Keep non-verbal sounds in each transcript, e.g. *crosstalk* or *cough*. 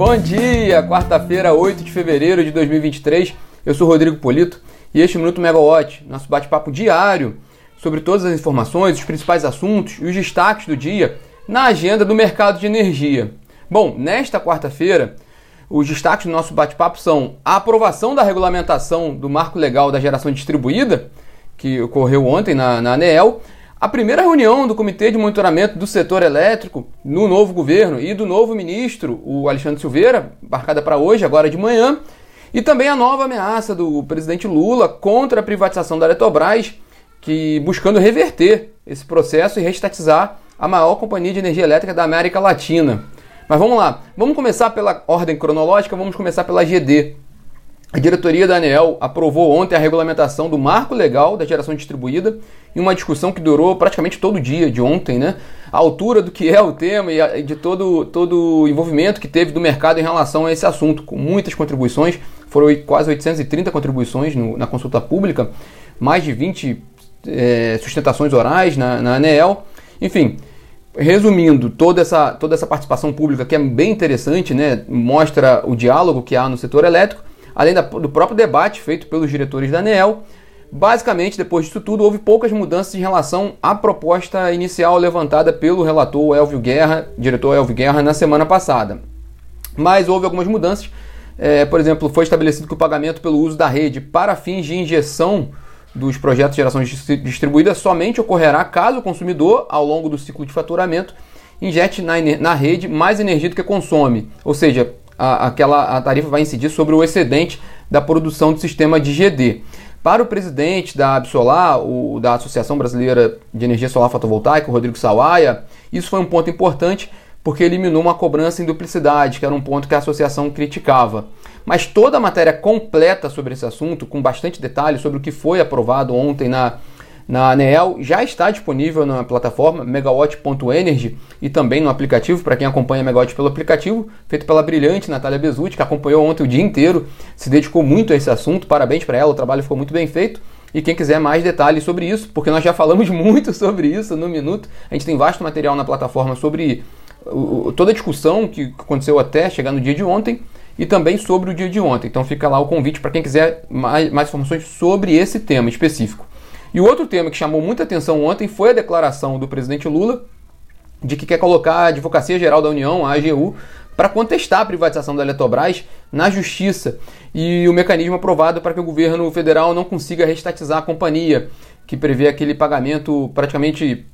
Bom dia, quarta-feira, 8 de fevereiro de 2023. Eu sou Rodrigo Polito e este é o Minuto Megawatt, nosso bate-papo diário sobre todas as informações, os principais assuntos e os destaques do dia na agenda do mercado de energia. Bom, nesta quarta-feira, os destaques do nosso bate-papo são a aprovação da regulamentação do marco legal da geração distribuída, que ocorreu ontem na, na ANEEL, a primeira reunião do Comitê de Monitoramento do Setor Elétrico no novo governo e do novo ministro, o Alexandre Silveira, marcada para hoje, agora de manhã, e também a nova ameaça do presidente Lula contra a privatização da Eletrobras, que buscando reverter esse processo e restatizar a maior companhia de energia elétrica da América Latina. Mas vamos lá, vamos começar pela ordem cronológica, vamos começar pela GD, a diretoria da ANEEL aprovou ontem a regulamentação do marco legal da geração distribuída em uma discussão que durou praticamente todo o dia de ontem, né? A altura do que é o tema e de todo, todo o envolvimento que teve do mercado em relação a esse assunto, com muitas contribuições, foram quase 830 contribuições no, na consulta pública, mais de 20 é, sustentações orais na, na ANEEL. Enfim, resumindo toda essa, toda essa participação pública que é bem interessante, né? Mostra o diálogo que há no setor elétrico além da, do próprio debate feito pelos diretores da ANEEL. Basicamente, depois disso tudo, houve poucas mudanças em relação à proposta inicial levantada pelo relator Elvio Guerra, diretor Elvio Guerra, na semana passada. Mas houve algumas mudanças. É, por exemplo, foi estabelecido que o pagamento pelo uso da rede para fins de injeção dos projetos de geração distribuída somente ocorrerá caso o consumidor, ao longo do ciclo de faturamento, injete na, na rede mais energia do que consome. Ou seja, a, aquela a tarifa vai incidir sobre o excedente da produção do sistema de GD. Para o presidente da Absolar, o, da Associação Brasileira de Energia Solar Fotovoltaica, o Rodrigo Sawaia, isso foi um ponto importante porque eliminou uma cobrança em duplicidade, que era um ponto que a associação criticava. Mas toda a matéria completa sobre esse assunto, com bastante detalhe sobre o que foi aprovado ontem na na ANEEL já está disponível na plataforma megawatt.energy e também no aplicativo, para quem acompanha Megawatt pelo aplicativo, feito pela brilhante Natália Bezutti, que acompanhou ontem o dia inteiro, se dedicou muito a esse assunto, parabéns para ela, o trabalho ficou muito bem feito. E quem quiser mais detalhes sobre isso, porque nós já falamos *laughs* muito sobre isso no Minuto, a gente tem vasto material na plataforma sobre toda a discussão que aconteceu até chegar no dia de ontem e também sobre o dia de ontem. Então fica lá o convite para quem quiser mais, mais informações sobre esse tema específico. E o outro tema que chamou muita atenção ontem foi a declaração do presidente Lula de que quer colocar a Advocacia Geral da União, a AGU, para contestar a privatização da Eletrobras na justiça e o mecanismo aprovado para que o governo federal não consiga restatizar a companhia, que prevê aquele pagamento praticamente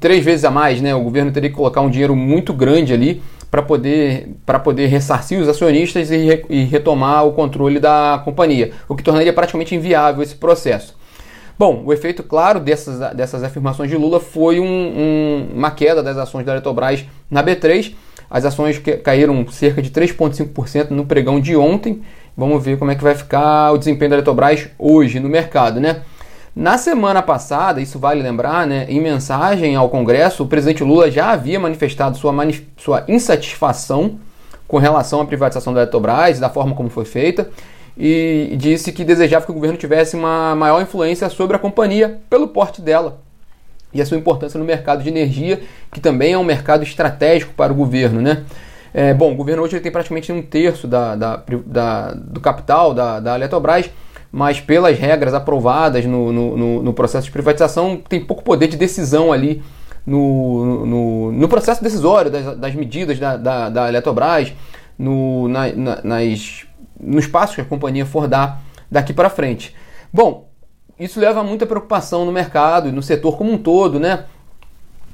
três vezes a mais, né? O governo teria que colocar um dinheiro muito grande ali para poder, poder ressarcir os acionistas e, re, e retomar o controle da companhia, o que tornaria praticamente inviável esse processo. Bom, o efeito claro dessas, dessas afirmações de Lula foi um, um, uma queda das ações da Eletrobras na B3. As ações caíram cerca de 3,5% no pregão de ontem. Vamos ver como é que vai ficar o desempenho da Eletrobras hoje no mercado, né? Na semana passada, isso vale lembrar, né, em mensagem ao Congresso, o presidente Lula já havia manifestado sua, manif sua insatisfação com relação à privatização da Eletrobras, da forma como foi feita e disse que desejava que o governo tivesse uma maior influência sobre a companhia pelo porte dela e a sua importância no mercado de energia, que também é um mercado estratégico para o governo, né? É, bom, o governo hoje tem praticamente um terço da, da, da, do capital da, da Eletrobras, mas pelas regras aprovadas no, no, no, processo de privatização, tem pouco poder de decisão ali no, no, no processo decisório das, das medidas da, da, da Eletrobras, no, na, na, nas nos passos que a companhia for dar daqui para frente. Bom, isso leva a muita preocupação no mercado e no setor como um todo, né?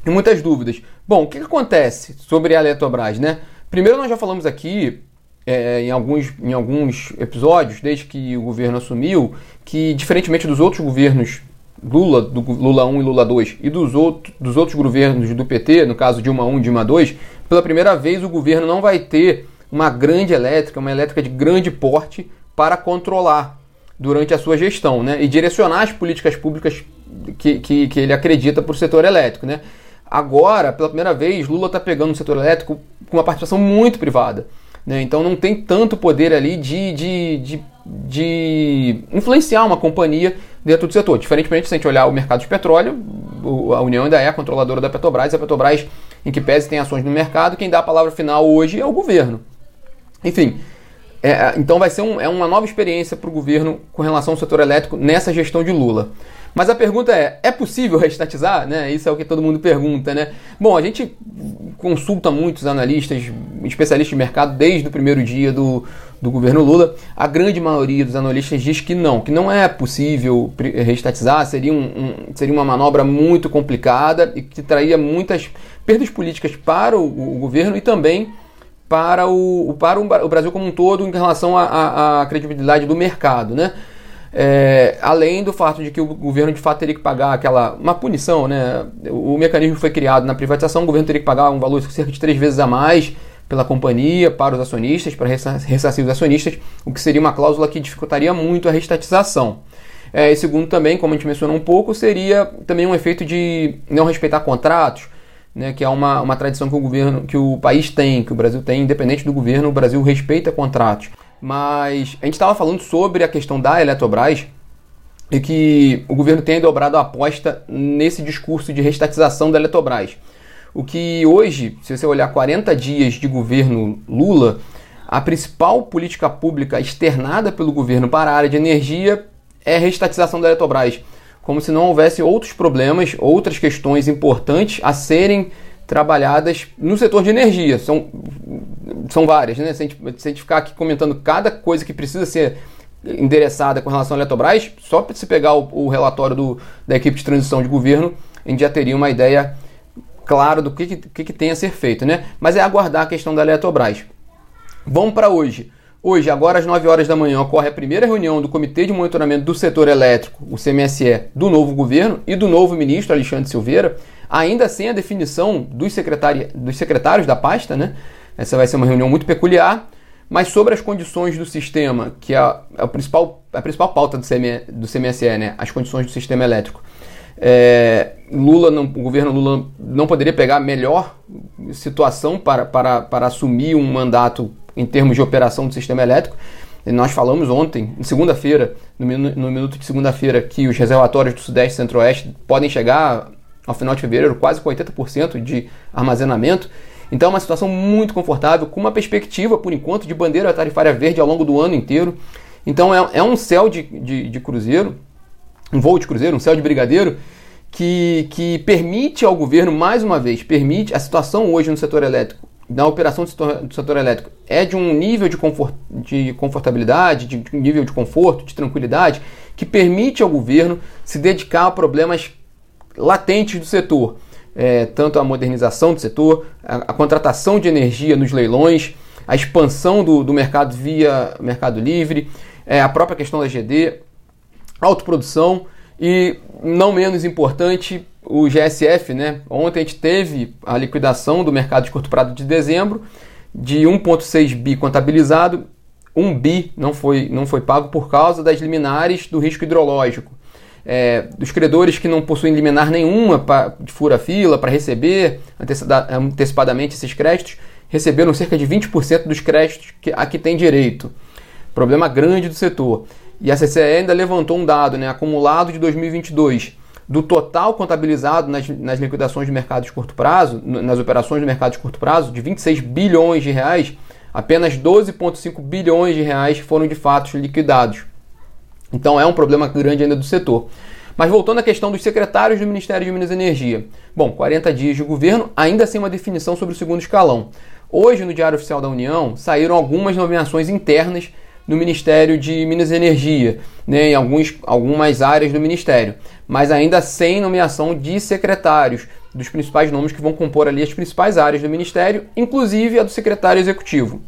E muitas dúvidas. Bom, o que, acontece sobre a Eletrobras, né? Primeiro nós já falamos aqui é, em, alguns, em alguns episódios, desde que o governo assumiu, que diferentemente dos outros governos Lula, do Lula 1 e Lula 2, e dos, outro, dos outros governos do PT, no caso Dilma 1 e Dilma 2, pela primeira vez o governo não vai ter uma grande elétrica, uma elétrica de grande porte, para controlar durante a sua gestão né? e direcionar as políticas públicas que, que, que ele acredita para o setor elétrico. Né? Agora, pela primeira vez, Lula está pegando o setor elétrico com uma participação muito privada. Né? Então não tem tanto poder ali de, de, de, de, influenciar uma companhia dentro do setor. Diferentemente, se a gente olhar o mercado de petróleo, a União ainda é a controladora da Petrobras, a Petrobras, em que pese tem ações no mercado, quem dá a palavra final hoje é o governo. Enfim, é, então vai ser um, é uma nova experiência para o governo com relação ao setor elétrico nessa gestão de Lula. Mas a pergunta é: é possível restatizar? Né? Isso é o que todo mundo pergunta, né? Bom, a gente consulta muitos analistas, especialistas de mercado desde o primeiro dia do, do governo Lula. A grande maioria dos analistas diz que não, que não é possível restatizar, seria, um, um, seria uma manobra muito complicada e que traria muitas perdas políticas para o, o governo e também para o, para o Brasil como um todo em relação à credibilidade do mercado, né? É, além do fato de que o governo de fato teria que pagar aquela uma punição, né? O mecanismo foi criado na privatização, o governo teria que pagar um valor cerca de três vezes a mais pela companhia para os acionistas, para ressarcir os acionistas, o que seria uma cláusula que dificultaria muito a restatização. É, e segundo também, como a gente mencionou um pouco, seria também um efeito de não respeitar contratos, né, que é uma, uma tradição que o governo, que o país tem, que o Brasil tem, independente do governo, o Brasil respeita contratos. Mas a gente estava falando sobre a questão da Eletrobras e que o governo tem dobrado a aposta nesse discurso de restatização da Eletrobras. O que hoje, se você olhar 40 dias de governo Lula, a principal política pública externada pelo governo para a área de energia é a restatização da Eletrobras, como se não houvesse outros problemas, outras questões importantes a serem trabalhadas no setor de energia. São, são várias, né? Se a, gente, se a gente ficar aqui comentando cada coisa que precisa ser endereçada com relação à Eletrobras, só para se pegar o, o relatório do, da equipe de transição de governo, a gente já teria uma ideia clara do que, que, que tem a ser feito, né? Mas é aguardar a questão da Eletrobras. Vamos para hoje. Hoje, agora às 9 horas da manhã, ocorre a primeira reunião do Comitê de Monitoramento do Setor Elétrico, o CMSE, do novo governo e do novo ministro Alexandre Silveira ainda sem a definição dos, secretários, dos secretários da pasta, né? Essa vai ser uma reunião muito peculiar, mas sobre as condições do sistema, que é a, a principal, a principal pauta do, CM, do CMSE, né? As condições do sistema elétrico. É, Lula, não, o governo Lula não poderia pegar melhor situação para, para, para assumir um mandato em termos de operação do sistema elétrico. E nós falamos ontem, segunda-feira, no, no minuto de segunda-feira, que os reservatórios do Sudeste e Centro-Oeste podem chegar ao final de fevereiro, quase com 80% de armazenamento. Então é uma situação muito confortável, com uma perspectiva, por enquanto, de bandeira tarifária verde ao longo do ano inteiro. Então é, é um céu de, de, de, cruzeiro, um voo de cruzeiro, um céu de brigadeiro, que, que permite ao governo, mais uma vez, permite a situação hoje no setor elétrico, na operação do setor, do setor elétrico, é de um nível de, confort, de confortabilidade, de, nível de conforto, de tranquilidade, que permite ao governo se dedicar a problemas latentes do setor, é, tanto a modernização do setor, a, a, contratação de energia nos leilões, a expansão do, do mercado via Mercado Livre, é, a própria questão da GD, autoprodução e, não menos importante, o GSF. Né? Ontem a gente teve a liquidação do mercado de curto prazo de dezembro de 1,6 bi contabilizado, 1 bi não foi, não foi pago por causa das liminares do risco hidrológico é, dos credores que não possuem liminar nenhuma pra, de fura-fila para receber antecipadamente esses créditos, receberam cerca de 20% dos créditos que, a que tem direito. Problema grande do setor. E a CCE ainda levantou um dado né, acumulado de 2022 do total contabilizado nas, nas liquidações de mercado de curto prazo, nas operações de mercado de curto prazo, de 26 bilhões de reais, apenas 12,5 bilhões de reais foram de fato liquidados. Então é um problema grande ainda do setor. Mas voltando à questão dos secretários do Ministério de Minas e Energia. Bom, 40 dias de governo, ainda sem uma definição sobre o segundo escalão. Hoje, no Diário Oficial da União, saíram algumas nomeações internas no Ministério de Minas e Energia, né, em alguns, algumas áreas do Ministério, mas ainda sem nomeação de secretários, dos principais nomes que vão compor ali as principais áreas do Ministério, inclusive a do secretário executivo.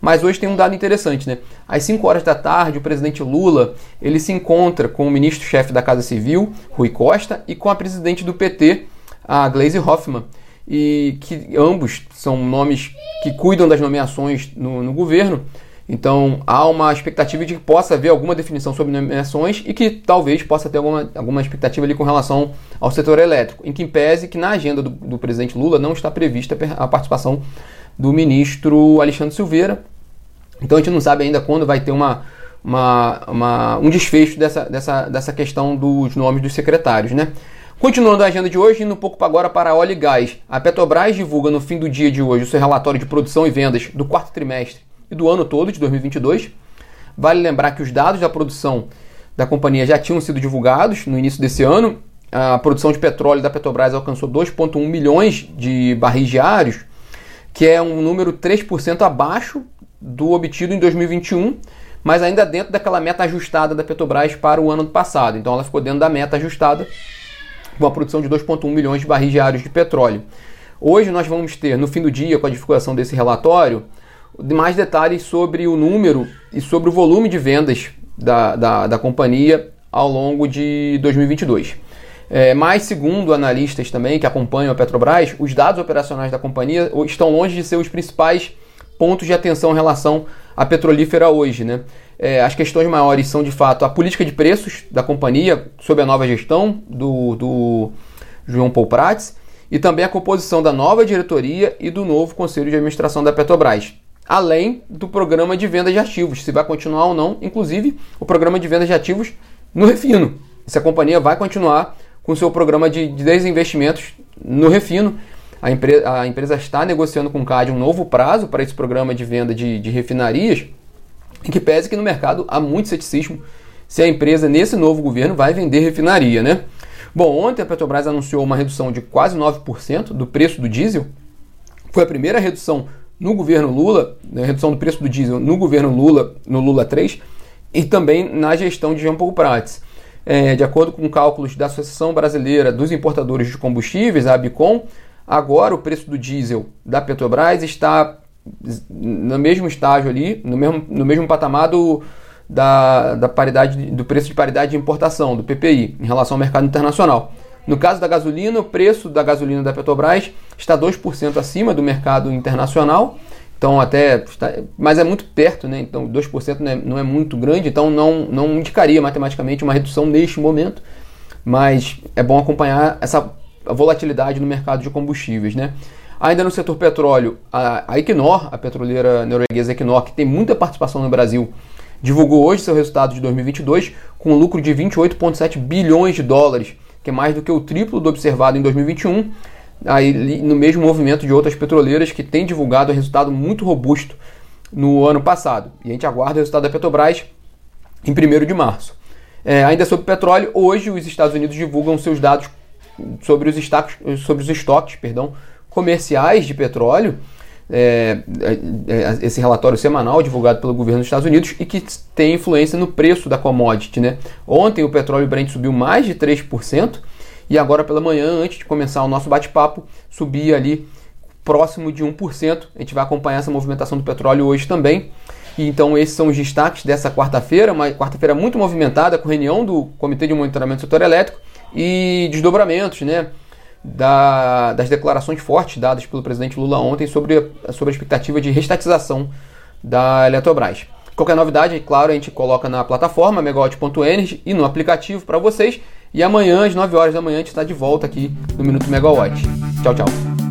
Mas hoje tem um dado interessante, né? Às 5 horas da tarde, o presidente Lula ele se encontra com o ministro-chefe da Casa Civil, Rui Costa, e com a presidente do PT, a Gleisi Hoffmann, e que ambos são nomes que cuidam das nomeações no, no governo. Então há uma expectativa de que possa haver alguma definição sobre nomeações e que talvez possa ter alguma, alguma expectativa ali com relação ao setor elétrico, em que pese que na agenda do, do presidente Lula não está prevista a participação do ministro Alexandre Silveira. Então a gente não sabe ainda quando vai ter uma, uma, uma, um desfecho dessa, dessa, dessa questão dos nomes dos secretários, né? Continuando a agenda de hoje, indo um pouco agora para óleo e gás. A Petrobras divulga no fim do dia de hoje o seu relatório de produção e vendas do quarto trimestre e do ano todo de 2022. Vale lembrar que os dados da produção da companhia já tinham sido divulgados no início desse ano. A produção de petróleo da Petrobras alcançou 2,1 milhões de barris diários, que é um número 3% abaixo do obtido em 2021, mas ainda dentro daquela meta ajustada da Petrobras para o ano passado. Então ela ficou dentro da meta ajustada com a produção de 2,1 milhões de barris diários de petróleo. Hoje nós vamos ter, no fim do dia, com a divulgação desse relatório, mais detalhes sobre o número e sobre o volume de vendas da, da, da companhia ao longo de 2022. É, mas, segundo analistas também que acompanham a Petrobras, os dados operacionais da companhia estão longe de ser os principais pontos de atenção em relação à petrolífera hoje. Né? É, as questões maiores são, de fato, a política de preços da companhia sob a nova gestão do, do João Paul Prats e também a composição da nova diretoria e do novo conselho de administração da Petrobras. Além do programa de venda de ativos, se vai continuar ou não, inclusive o programa de venda de ativos no refino. Se a companhia vai continuar com seu programa de, de desinvestimentos no refino. A, a, empresa está negociando com o CAD um novo prazo para esse programa de venda de, de refinarias, em que pese que no mercado há muito ceticismo se a empresa, nesse novo governo, vai vender refinaria, né? Bom, ontem a Petrobras anunciou uma redução de quase 9% do preço do diesel. Foi a primeira redução no governo Lula, né, redução do preço do diesel no governo Lula, no Lula 3, e também na gestão de Jean Paul Prats. É, de acordo com cálculos da Associação Brasileira dos Importadores de Combustíveis, a ABICOM, agora o preço do diesel da Petrobras está no mesmo estágio ali, no mesmo, no mesmo patamar do, da, da paridade, do preço de paridade de importação, do PPI, em relação ao mercado internacional. No caso da gasolina, o preço da gasolina da Petrobras está 2% acima do mercado internacional. Então até mas é muito perto, né? Então 2% não é, não é muito grande, então não, não indicaria matematicamente uma redução neste momento. Mas é bom acompanhar essa volatilidade no mercado de combustíveis, né? Ainda no setor petróleo, a, a Equinor, a petroleira norueguesa Equinor, que tem muita participação no Brasil, divulgou hoje seu resultado de 2022 com um lucro de 28,7 bilhões de dólares, que é mais do que o triplo do observado em 2021, aí, no mesmo movimento de outras petroleiras que têm divulgado um resultado muito robusto no ano passado. E a gente aguarda o resultado da Petrobras em 1 de março. É, ainda sobre petróleo, hoje os Estados Unidos divulgam seus dados sobre os, estoques, sobre os estoques perdão, comerciais de petróleo é, é, é, esse relatório semanal divulgado pelo governo dos Estados Unidos e que tem influência no preço da commodity. Né? Ontem o petróleo Brent subiu mais de 3% e agora pela manhã, antes de começar o nosso bate-papo, subia ali próximo de 1%. A gente vai acompanhar essa movimentação do petróleo hoje também. E então esses são os destaques dessa quarta-feira, uma quarta-feira muito movimentada com reunião do Comitê de Monitoramento do Setor Elétrico e desdobramentos, né? Da, das declarações fortes dadas pelo presidente Lula ontem sobre, sobre a expectativa de restatização da Eletrobras. Qualquer novidade, claro, a gente coloca na plataforma megawatt.energy e no aplicativo para vocês. E amanhã, às 9 horas da manhã, a gente está de volta aqui no Minuto Megawatt. Tchau, tchau.